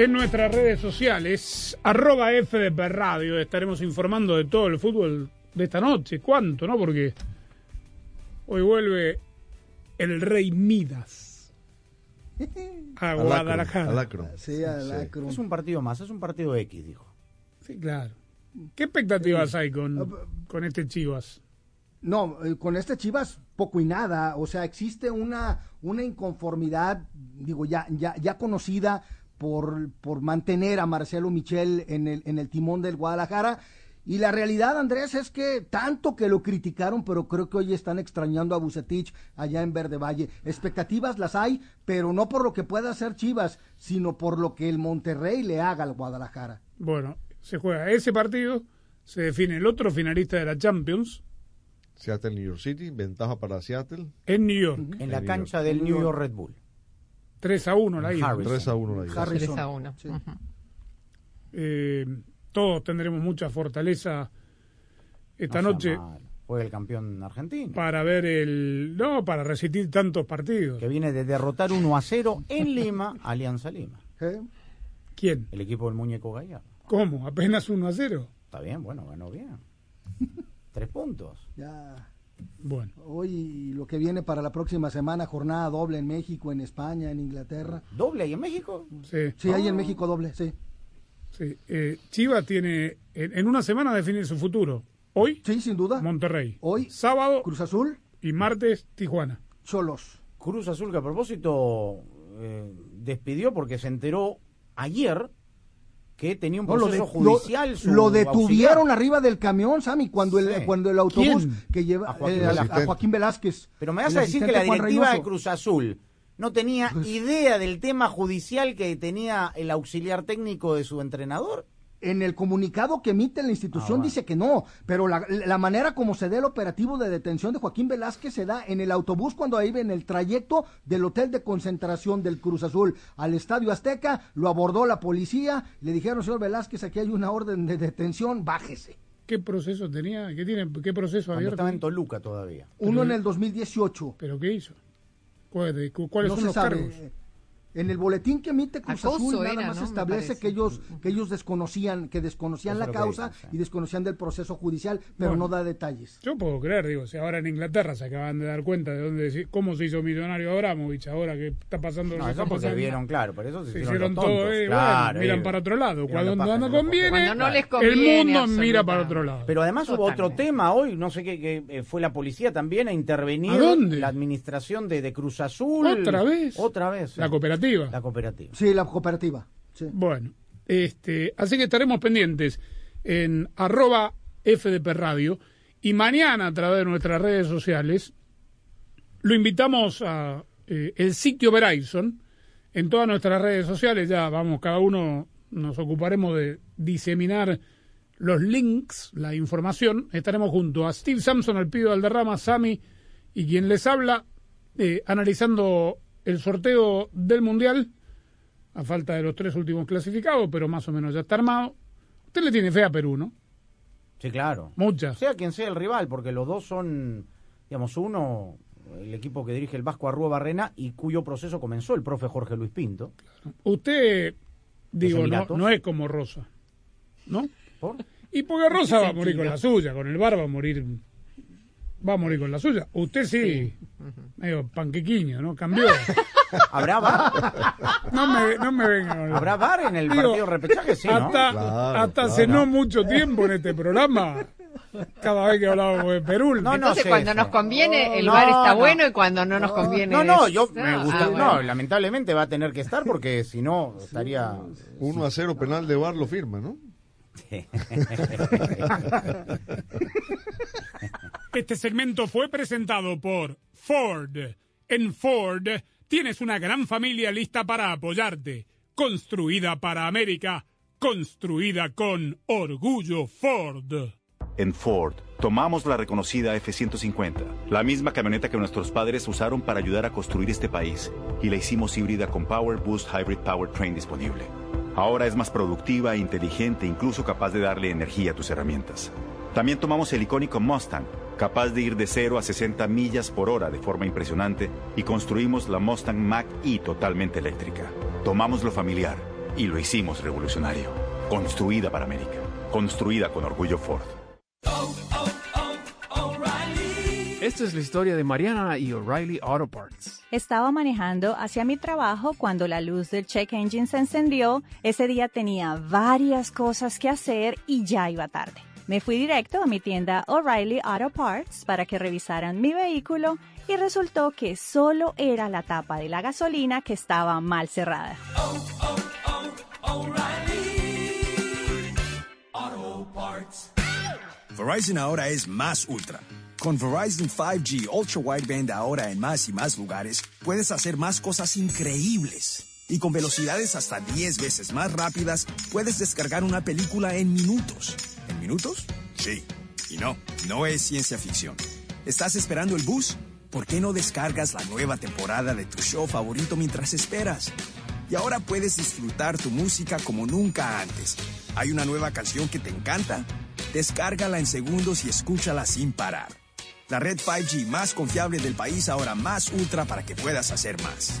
En nuestras redes sociales, arroba FDP Radio, estaremos informando de todo el fútbol de esta noche. ¿Cuánto, no? Porque hoy vuelve el Rey Midas a Al Guadalajara. Acro, al Acro. Sí. Es un partido más, es un partido X, dijo. Sí, claro. ¿Qué expectativas Sí. hay con, con este Chivas? No, eh, con este Chivas poco y nada, o sea, existe una, una inconformidad, digo, ya, ya, ya conocida por, por mantener a Marcelo Michel en el, en el timón del Guadalajara. Y la realidad, Andrés, es que tanto que lo criticaron, pero creo que hoy están extrañando a Bucetich allá en Verde Valle. Expectativas las hay, pero no por lo que pueda hacer Chivas, sino por lo que el Monterrey le haga al Guadalajara. Bueno, se juega ese partido, se define el otro finalista de la Champions Seattle, New York City, ventaja para Seattle. en New York. En En la New cancha York. del New York Red Bull. 3 a 1 la ida. Harrison. 3 a 1 la ida. Harrison. 3 a 1. Sí. Ujú. Eh, todos tendremos mucha fortaleza esta No noche mal. Juega el campeón argentino. para ver el... No, para resistir tantos partidos. Que viene de derrotar 1 a 0 en Lima, Alianza Lima. ¿Eh? ¿Quién? El equipo del muñeco Gallardo. ¿Cómo? ¿Apenas 1 a 0? Está bien, bueno, ganó bien. Tres puntos. Ya. Bueno, Hoy lo que viene para la próxima semana, jornada doble en México, en España, en Inglaterra. ¿Doble ahí en México? sí. Sí, hay Ah. en México doble, sí. Sí, eh, Chivas tiene en, en una semana definir su futuro. Hoy, Sí, sin duda. Monterrey. Hoy, Sábado Cruz Azul, y martes, Tijuana. Cholos. Cruz Azul que a propósito eh, despidió porque se enteró ayer que tenía un No, lo, proceso de- judicial. lo- su lo detuvieron auxiliar. arriba del camión, Sammy, cuando el, Sí. cuando el autobús ¿Quién? que lleva A Joaquín eh, a, Joaquín Velázquez. Pero me vas a decir que la directiva de. Cruz Azul no tenía idea del tema judicial que tenía el auxiliar técnico de su entrenador. En el comunicado que emite la institución Ah, bueno. dice que no, pero la, la manera como se da el operativo de detención de Joaquín Velázquez se da en el autobús cuando iba en el trayecto del hotel de concentración del Cruz Azul al Estadio Azteca, lo abordó la policía, le dijeron, señor Velázquez, aquí hay una orden de detención, bájese. ¿Qué proceso tenía? ¿Qué tiene? ¿Qué proceso abierto? estaba en Toluca todavía. Uno en el 2018. ¿Pero qué hizo? ¿Cuáles no son los sabe. cargos? En el boletín que emite Cruz Acoso Azul nada era, más establece que ellos que ellos desconocían que desconocían Eso la causa y desconocían del proceso judicial, pero Bueno. no da detalles. Yo puedo creer, digo, si ahora en Inglaterra se acaban de dar cuenta de dónde, cómo se hizo millonario Abramovich, ahora que está pasando lo No, eso porque vieron, claro, por eso se, Se hicieron, hicieron los todo, eh, claro, bueno, miran eh, para otro lado. Cuando no conviene, Cuando no les el mundo mira para otro lado. Pero además hubo otro tema hoy, no sé qué, que eh, fue la policía también a intervenir ¿A dónde? la administración de, de Cruz Azul. ¿Otra vez? Otra vez. La cooperativa. La cooperativa. Sí, la cooperativa. Sí. Bueno, este, así que estaremos pendientes en arroba FDP Radio y mañana a través de nuestras redes sociales lo invitamos a eh, el sitio Verizon en todas nuestras redes sociales. Ya vamos, cada uno nos ocuparemos de diseminar los links, la información. Estaremos junto a Steve Sampson, al Pido Alderrama, Sami y quien les habla, eh, analizando el sorteo del Mundial a falta de los tres últimos clasificados, pero más o menos ya está armado. Usted le tiene fe a Perú, ¿no? Sí, claro. Muchas. Sea quien sea el rival, porque los dos son, digamos, uno, el equipo que dirige el Vasco Arrua Barrena y cuyo proceso comenzó el profe Jorge Luis Pinto. Usted, digo, no, no es como Rosa, ¿no? ¿Por? Y porque Rosa va a morir con la suya, con el bar va a morir, va a morir con la suya. Usted sí, medio panquequiño, ¿no? Cambió. ¿Habrá bar? No me, no me venga. con- ¿Habrá bar en el Digo, partido repechaje? Sí, ¿no? hasta Claro, hasta hace claro. no mucho tiempo en este programa, cada vez que hablábamos de Perú, No, no Entonces, sé cuando eso. nos conviene, el No, bar está no. bueno y cuando no nos conviene. No, no, es- yo me Ah, gusta. bueno. No, lamentablemente va a tener que estar porque si no estaría. 1 a 0 penal de Bar lo firma, ¿no? Este segmento fue presentado por Ford. En Ford tienes una gran familia lista para apoyarte. Construida para América. Construida con orgullo Ford. En Ford, tomamos la reconocida F-150, la misma camioneta que nuestros padres usaron para ayudar a construir este país, y la hicimos híbrida con Power Boost Hybrid Powertrain disponible. Ahora es más productiva, inteligente, incluso capaz de darle energía a tus herramientas. También tomamos el icónico Mustang, capaz de ir de 0 a 60 millas por hora de forma impresionante, y construimos la Mustang Mach-E totalmente eléctrica. Tomamos lo familiar y lo hicimos revolucionario. Construida para América. Construida con orgullo Ford. Esta es la historia de Mariana y O'Reilly Auto Parts. Estaba manejando hacia mi trabajo cuando la luz del check engine se encendió. Ese día tenía varias cosas que hacer y ya iba tarde. Me fui directo a mi tienda O'Reilly Auto Parts para que revisaran mi vehículo y resultó que solo era la tapa de la gasolina que estaba mal cerrada. Verizon ahora es más ultra. Con Verizon 5G Ultra Wideband ahora en más y más lugares, puedes hacer más cosas increíbles. Y con velocidades hasta 10 veces más rápidas, puedes descargar una película en minutos. ¿En minutos? Sí. Y no, no es ciencia ficción. ¿Estás esperando el bus? ¿Por qué no descargas la nueva temporada de tu show favorito mientras esperas? Y ahora puedes disfrutar tu música como nunca antes. ¿Hay una nueva canción que te encanta? Descárgala en segundos y escúchala sin parar. La red 5G más confiable del país ahora más ultra para que puedas hacer más.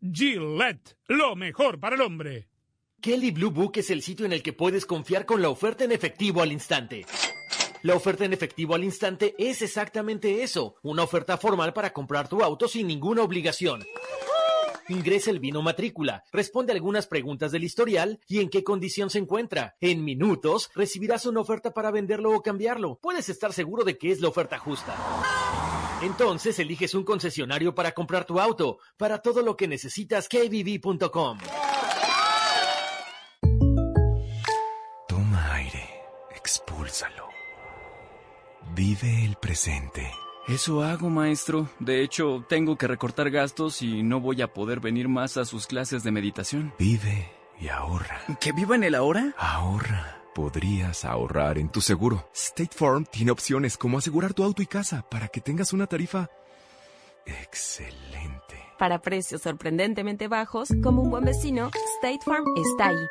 Gillette, lo mejor para el hombre. Kelly Blue Book es el sitio en el que puedes confiar con la oferta en efectivo al instante. La oferta en efectivo al instante es exactamente eso, una oferta formal para comprar tu auto sin ninguna obligación. Ingresa el vino matrícula, responde algunas preguntas del historial y en qué condición se encuentra. En minutos recibirás una oferta para venderlo o cambiarlo. Puedes estar seguro de que es la oferta justa. Entonces eliges un concesionario para comprar tu auto. Para todo lo que necesitas, kbb.com. Toma aire, expúlsalo. Vive el presente. Eso hago, maestro. De hecho, tengo que recortar gastos y no voy a poder venir más a sus clases de meditación. Vive y ahorra. ¿Que viva en el ahora? Ahorra. Podrías ahorrar en tu seguro. State Farm tiene opciones como asegurar tu auto y casa para que tengas una tarifa excelente. Para precios sorprendentemente bajos, como un buen vecino, State Farm está ahí.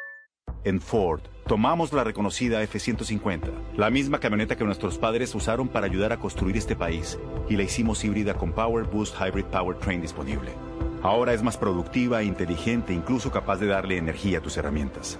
En Ford, tomamos la reconocida F-150, la misma camioneta que nuestros padres usaron para ayudar a construir este país, y la hicimos híbrida con Power Boost Hybrid Powertrain disponible. Ahora es más productiva, inteligente, incluso capaz de darle energía a tus herramientas.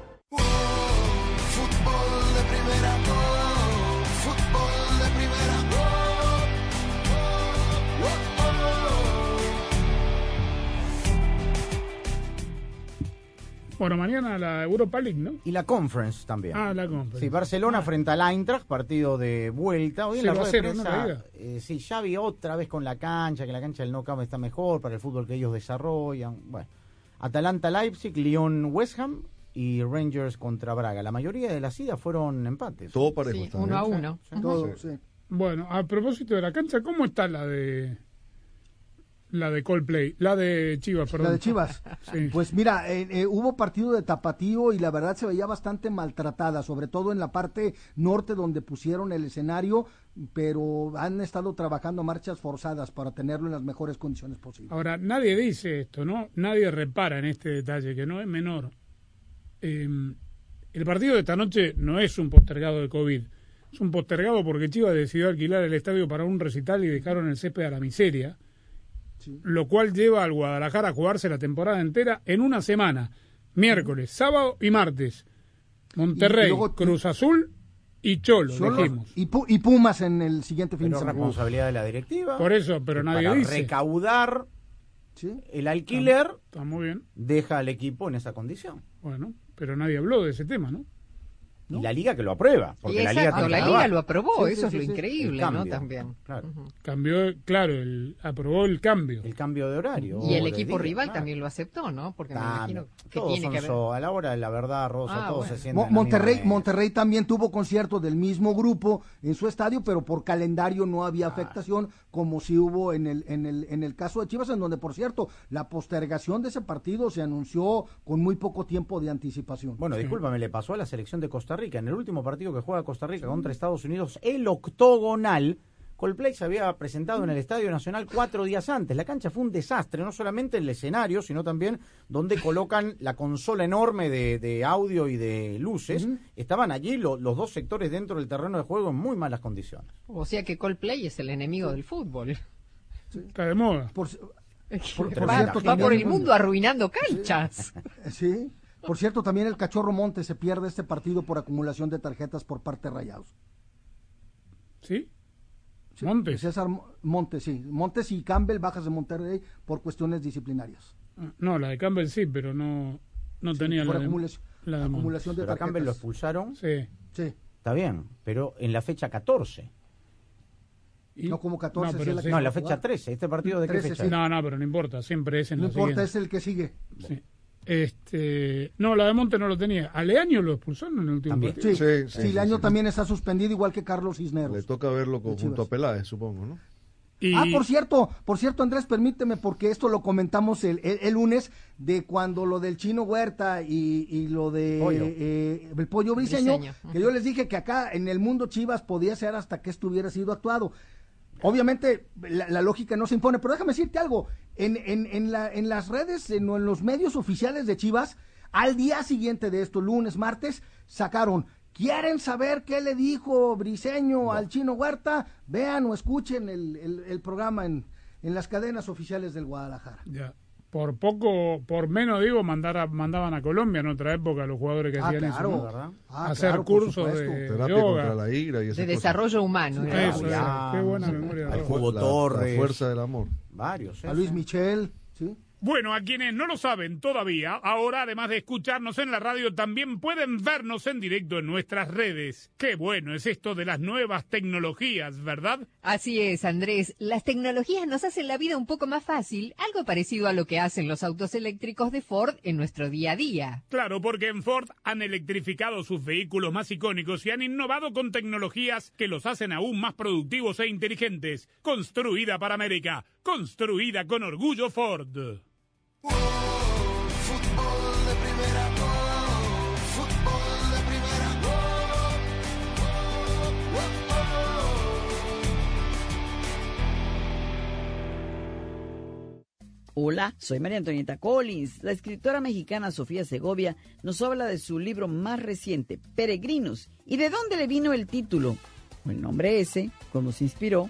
Bueno, mañana la Europa League, ¿no? Y la Conference también. Ah, la Conference. Sí, Barcelona frente al Eintracht, partido de vuelta. Hoy en la 0 a rueda de 0, ¿no? prensa, La ida. eh, sí, Xavi otra vez con la cancha, que la cancha del No Camp está mejor para el fútbol que ellos desarrollan. Bueno, Atalanta-Leipzig, Lyon-West Ham y Rangers contra Braga. La mayoría de las idas fueron empates. Todo parejo. Sí, está, uno ¿eh? a uno. Todo, sí. Bueno, a propósito de la cancha, ¿cómo está la de la de Coldplay? La de Chivas, perdón. La de Chivas. Sí. Pues mira, eh, eh, hubo partido de tapatío y la verdad se veía bastante maltratada, sobre todo en la parte norte donde pusieron el escenario, pero han estado trabajando marchas forzadas para tenerlo en las mejores condiciones posibles. Ahora, nadie dice esto, ¿no? Nadie repara en este detalle, que no es menor. Eh, el partido de esta noche no es un postergado de COVID. Es un postergado porque Chivas decidió alquilar el estadio para un recital y dejaron el césped a la miseria. Lo cual lleva al Guadalajara a jugarse la temporada entera en una semana. Miércoles, sábado y martes. Monterrey, Y luego- Cruz Azul y Cholo, dijimos. y, Pu- y Pumas en el siguiente fin Pero de semana. responsabilidad de la directiva. Por eso, pero nadie para dice. recaudar Sí. el alquiler Está muy bien. deja al equipo en esa condición. Bueno, pero nadie habló de ese tema, ¿no? Y la liga que lo aprueba. Porque Y la liga, la liga lo aprobó, Sí, eso sí, es lo increíble, ¿no? También. claro. Cambió, claro, el, aprobó el cambio. El cambio de horario. Y el equipo rival claro. también lo aceptó, ¿no? Porque me También. imagino que Todos tiene son que haber... so- a la hora de la verdad, Rosa, Ah, todos bueno. se sienten Monterrey. Monterrey también tuvo conciertos del mismo grupo en su estadio, pero por calendario no había Ah. afectación, como si hubo en el, en el, en el caso de Chivas, en donde, por cierto, la postergación de ese partido se anunció con muy poco tiempo de anticipación. Bueno, discúlpame, le pasó a la selección de Costa Rica. En el último partido que juega Costa Rica contra Estados Unidos, el octogonal, Coldplay se había presentado en el Estadio Nacional cuatro días antes. La cancha fue un desastre, no solamente el escenario, sino también donde colocan la consola enorme de, de audio y de luces. Estaban allí lo- los dos sectores dentro del terreno de juego en muy malas condiciones. O sea que Coldplay es el enemigo del fútbol. Está de moda. Por, por- por va, cierto, va por el mundo arruinando canchas. Sí. Por cierto, también el Cachorro Monte se pierde este partido por acumulación de tarjetas por parte de Rayados. ¿Sí? Montes. César Mo- Montes, sí. Montes y Campbell bajas de Monterrey por cuestiones disciplinarias. No, la de Campbell sí, pero no, no tenía por la de, acumulación- la de Montes. acumulación de Pero Campbell lo expulsaron. Sí. Sí. Está bien, pero en la fecha 14. No como 14, No, pero la sí. No, la fecha jugar. 13. ¿Este partido de qué 13, fecha? sí. es? No, no, pero no importa, siempre es en No la importa, siguiente. es el que sigue. Sí. Este, no, la de Monte no lo tenía. A Leaño lo expulsaron en el último También. partido. Sí, Sí, sí, sí, el año sí. también está suspendido, igual que Carlos Cisneros. Le toca verlo con- junto a Peláez, supongo, ¿no? Y, Ah, por cierto, por cierto, Andrés, permíteme, porque esto lo comentamos el, el- el lunes, de cuando lo del chino Huerta y, y lo de Pollo. eh, el pollo briseño, Briseño, que yo les dije que acá en el mundo Chivas podía ser hasta que esto hubiera sido actuado. Obviamente la, la lógica no se impone, pero déjame decirte algo, en, en, en, la, en las redes, en, en los medios oficiales de Chivas, al día siguiente de esto, lunes, martes, sacaron, ¿quieren saber qué le dijo Briseño al chino Huerta? Vean o escuchen el, el- el programa en, en las cadenas oficiales del Guadalajara. ya, por poco, por menos digo, mandar a- mandaban a Colombia en otra época los jugadores que Ah, hacían claro, eso. ¿no? Ah, Hacer claro, cursos de Terapia yoga. contra la ira y esas De cosas. desarrollo humano. Eso, Ya. qué buena memoria. Al La- Torres. La fuerza del amor. Varios. ¿eh? A Luis Michel, ¿sí? Bueno, a quienes no lo saben todavía, ahora además de escucharnos en la radio, también pueden vernos en directo en nuestras redes. Qué bueno es esto de las nuevas tecnologías, ¿verdad? Así es, Andrés. Las tecnologías nos hacen la vida un poco más fácil, algo parecido a lo que hacen los autos eléctricos de Ford en nuestro día a día. Claro, porque en Ford han electrificado sus vehículos más icónicos y han innovado con tecnologías que los hacen aún más productivos e inteligentes. Construida para América, construida con orgullo Ford. Hola, soy María Antonieta Collins. La escritora mexicana Sofía Segovia nos habla de su libro más reciente, Peregrinos, y de dónde le vino el título, o el nombre ese, cómo se inspiró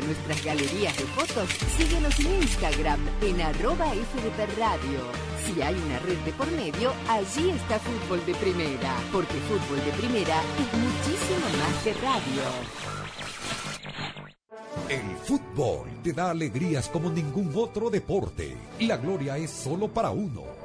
nuestras galerías de fotos, síguenos en Instagram en arroba FDP Radio. Si hay una red de por medio, allí está Fútbol de Primera, porque Fútbol de Primera es muchísimo más que radio. El fútbol te da alegrías como ningún otro deporte. La gloria es solo para uno,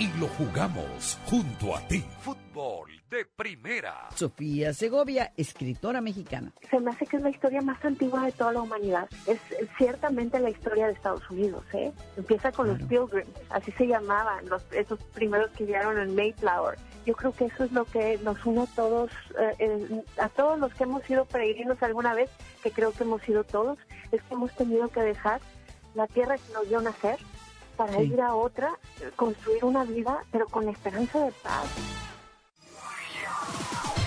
Y lo jugamos junto a ti. Fútbol de primera. Sofía Segovia, escritora mexicana. Se me hace que es la historia más antigua de toda la humanidad. Es ciertamente la historia de Estados Unidos, ¿eh? Empieza con los Pilgrims, así se llamaban, los, esos primeros que llegaron en Mayflower. Yo creo que eso es lo que nos une a todos, eh, eh, a todos los que hemos sido peregrinos alguna vez, que creo que hemos sido todos, es que hemos tenido que dejar la tierra que nos dio nacer para Sí. ir a otra, eh, construir una vida, pero con la esperanza de paz.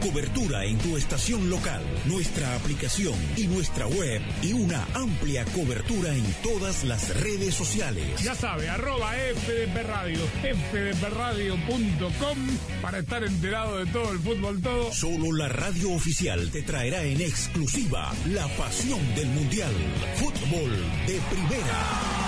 cobertura en tu estación local, nuestra aplicación y nuestra web y una amplia cobertura en todas las redes sociales. Ya sabe, arroba FDP Radio, fdpradio.com para estar enterado de todo el fútbol todo. Solo la radio oficial te traerá en exclusiva la pasión del mundial. Fútbol de primera.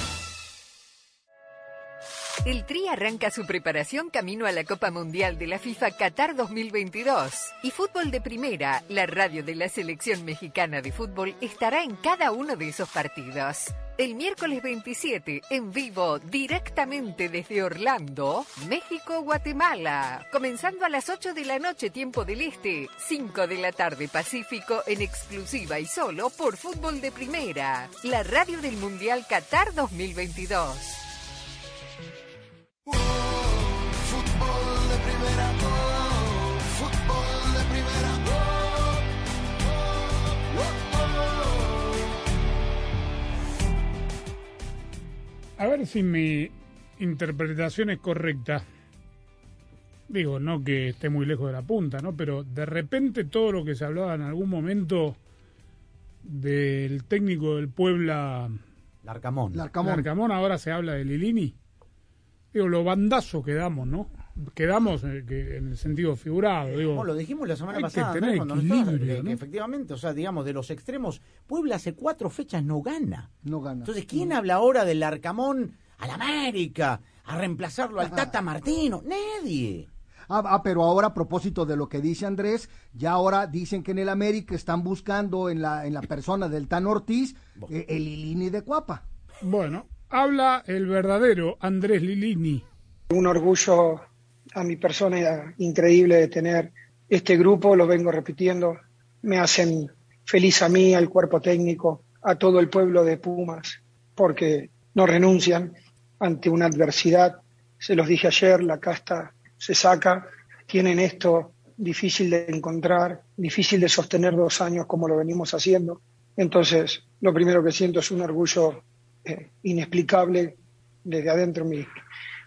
El Tri arranca su preparación camino a la Copa Mundial de la FIFA Qatar 2022. Y Fútbol de Primera, la radio de la selección mexicana de fútbol, estará en cada uno de esos partidos. El miércoles 27, en vivo, directamente desde Orlando, México, Guatemala. Comenzando a las 8 de la noche, tiempo del Este, 5 de la tarde Pacífico, en exclusiva y solo por Fútbol de Primera, la radio del Mundial Qatar 2022. Fútbol de primera, oh, fútbol de primera, A ver si mi interpretación es correcta. Digo, no que esté muy lejos de la punta, ¿no? Pero de repente todo lo que se hablaba en algún momento del técnico del Puebla... Larcamón. Larcamón. ahora se habla de Lilini. Digo, lo bandazo que damos, ¿no? Quedamos en, que- en el sentido figurado, digo. Bueno, lo dijimos la semana hay pasada, ¿no? Cuando nos estabas- equilibrio, que- ¿no? efectivamente, o sea, digamos, de los extremos, Puebla hace cuatro fechas no gana. No gana. Entonces, ¿quién habla ahora del Arcamón al América? A reemplazarlo al Tata Martino. Nadie. Ah, ah, pero ahora a propósito de lo que dice Andrés, ya ahora dicen que en el América están buscando en la, en la persona del Tan Ortiz eh, el Ilini de Cuapa. Bueno, habla el verdadero Andrés Lilini. Un orgullo a mi persona increíble de tener este grupo, lo vengo repitiendo, me hacen feliz a mí, al cuerpo técnico, a todo el pueblo de Pumas, porque no renuncian ante una adversidad. Se los dije ayer, la casta se saca, tienen esto difícil de encontrar, difícil de sostener dos años como lo venimos haciendo. Entonces, lo primero que siento es un orgullo eh, inexplicable desde adentro mi,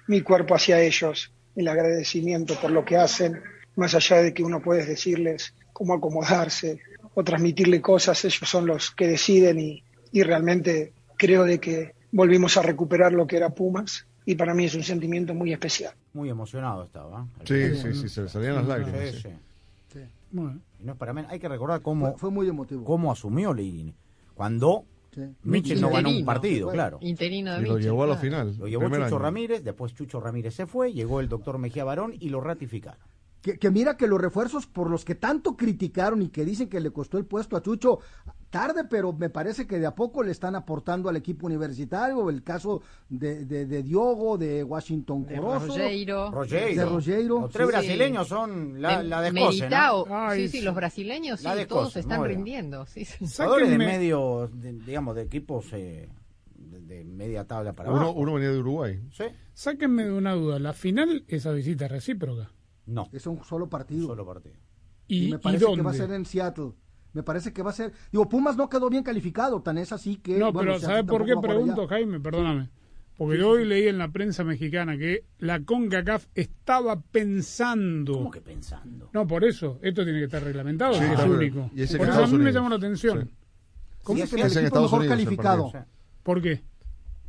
mi cuerpo hacia ellos, el agradecimiento por lo que hacen, más allá de que uno puede decirles cómo acomodarse o transmitirle cosas, ellos son los que deciden y, y realmente creo de que volvimos a recuperar lo que era Pumas y para mí es un sentimiento muy especial. Muy emocionado estaba. ¿eh? Sí, sí, sí, se le salían las lágrimas. Sí, sí. sí. Y no es para menos. Hay que recordar cómo, Fue, fue muy emotivo. cómo asumió Lilini. Cuando Michel no ganó un Interino. partido, claro. interino de Y lo llevó a la claro. final. Lo llevó Chucho año. Ramírez, después Chucho Ramírez se fue, llegó el doctor Mejía Barón y lo ratificaron. Que, que mira que los refuerzos por los que tanto criticaron y que dicen que le costó el puesto a Chucho, tarde, pero me parece que de a poco le están aportando al equipo universitario. El caso de, de, de Diogo, de Washington De Corozo. Rogeiro. Rogeiro. De Rogeiro. Los tres Sí. brasileños son la, De la de Escocia. ¿no? sí, sí, los brasileños, sí, de todos Escocia, están rindiendo. Sí, sí. Jugadores de medio, de- digamos, de equipos eh, de, de media tabla para Uno, abajo. uno venía de Uruguay. Sí. Sáquenme de una duda, la final es a visita recíproca. No. Es un solo partido. Solo partido. ¿Y, Y me y parece que va a ser en Seattle. Me parece que va a ser. Digo, Pumas no quedó bien calificado, tan es así que. No, bueno, pero ¿sabe por qué pregunto, allá. Jaime? Perdóname. Porque yo hoy leí en la prensa mexicana que la CONCACAF estaba pensando. ¿Cómo que pensando? No, por eso. Esto tiene que estar reglamentado, Sí, que es claro. único. Y ese Por eso a mí me llamó la atención. Sí. ¿Cómo Sí, es que el equipo Estados mejor Unidos calificado? ¿Por qué?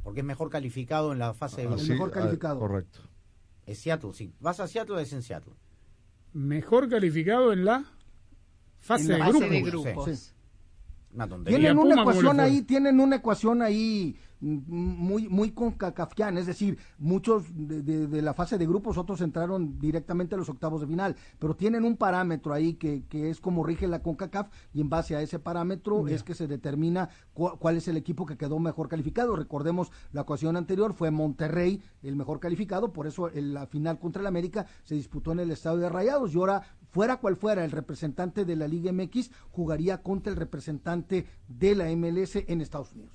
Porque es mejor calificado en la fase de El Así, mejor ah, calificado. correcto. Es Seattle, sí. Vas a Seattle, es en Seattle. Mejor calificado en la fase, En la de, Fase grupos. de Sí. grupos. Una tontería. Tienen ¿Y a una Puma ecuación ahí, tienen una ecuación ahí muy muy concacafquiana, es decir, muchos de, de- de la fase de grupos, otros entraron directamente a los octavos de final, pero tienen un parámetro ahí que, que es como rige la CONCACAF y en base a ese parámetro es que se determina cu- cuál es el equipo que quedó mejor calificado. Recordemos la ocasión anterior fue Monterrey el mejor calificado, por eso en la final contra el América se disputó en el estadio de Rayados y ahora fuera cual fuera el representante de la Liga MX jugaría contra el representante de la MLS en Estados Unidos.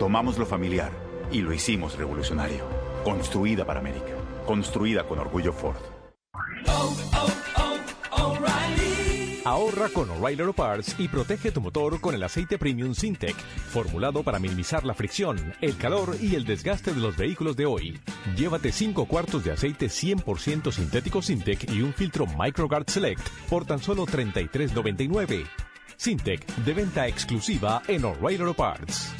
Tomamos lo familiar y lo hicimos revolucionario. Construida para América. Construida con orgullo Ford. Ahorra con O'Reilly Auto Parts y protege tu motor con el aceite Premium Sintec, formulado para minimizar la fricción, el calor y el desgaste de los vehículos de hoy. Llévate 5 cuartos de aceite 100% sintético Sintec y un filtro MicroGuard Select por tan solo $33.99. Sintec, de venta exclusiva en O'Reilly Auto Parts.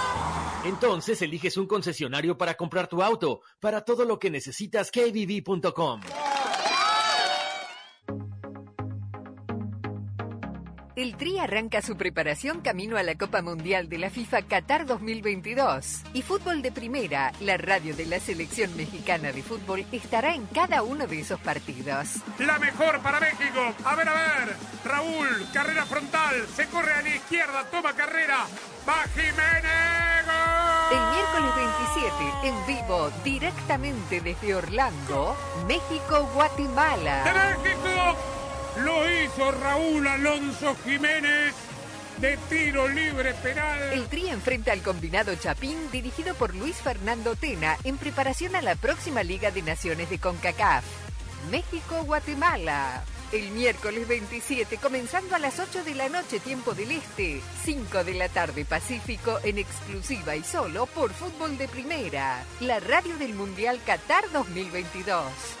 Entonces eliges un concesionario para comprar tu auto. Para todo lo que necesitas, kbb.com. El Tri arranca su preparación camino a la Copa Mundial de la FIFA Qatar 2022. Y Fútbol de Primera, la radio de la selección mexicana de fútbol, estará en cada uno de esos partidos. La mejor para México. A ver, a ver. Raúl, carrera frontal. Se corre a la izquierda, toma carrera. Va Jiménez. ¡Gol! El miércoles 27, en vivo, directamente desde Orlando, México-Guatemala. ¡De México! Lo hizo Raúl Alonso Jiménez de tiro libre penal. El Tri enfrenta al combinado Chapín dirigido por Luis Fernando Tena en preparación a la próxima Liga de Naciones de CONCACAF. México-Guatemala. El miércoles 27, comenzando a las 8 de la noche, tiempo del Este, 5 de la tarde Pacífico, en exclusiva y solo por Fútbol de Primera, la radio del Mundial Qatar 2022.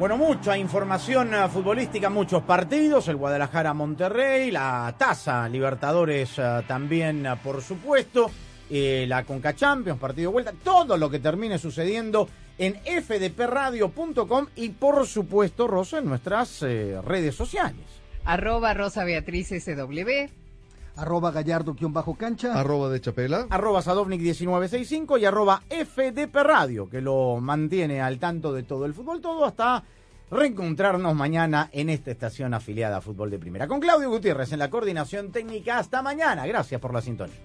Bueno, mucha información eh, futbolística, muchos partidos, el Guadalajara-Monterrey, la Taza Libertadores eh, también, eh, por supuesto, la Conca Champions, partido de vuelta, todo lo que termine sucediendo en fdpradio.com y por supuesto, Rosa, en nuestras redes sociales. Arroba Rosa Beatriz SW. Arroba gallardo-cancha. Arroba de Chapela. Arroba Sadovnik1965 y arroba FDP Radio, que lo mantiene al tanto de todo el fútbol, todo hasta reencontrarnos mañana en esta estación afiliada a Fútbol de Primera. Con Claudio Gutiérrez en la coordinación técnica. Hasta mañana. Gracias por la sintonía.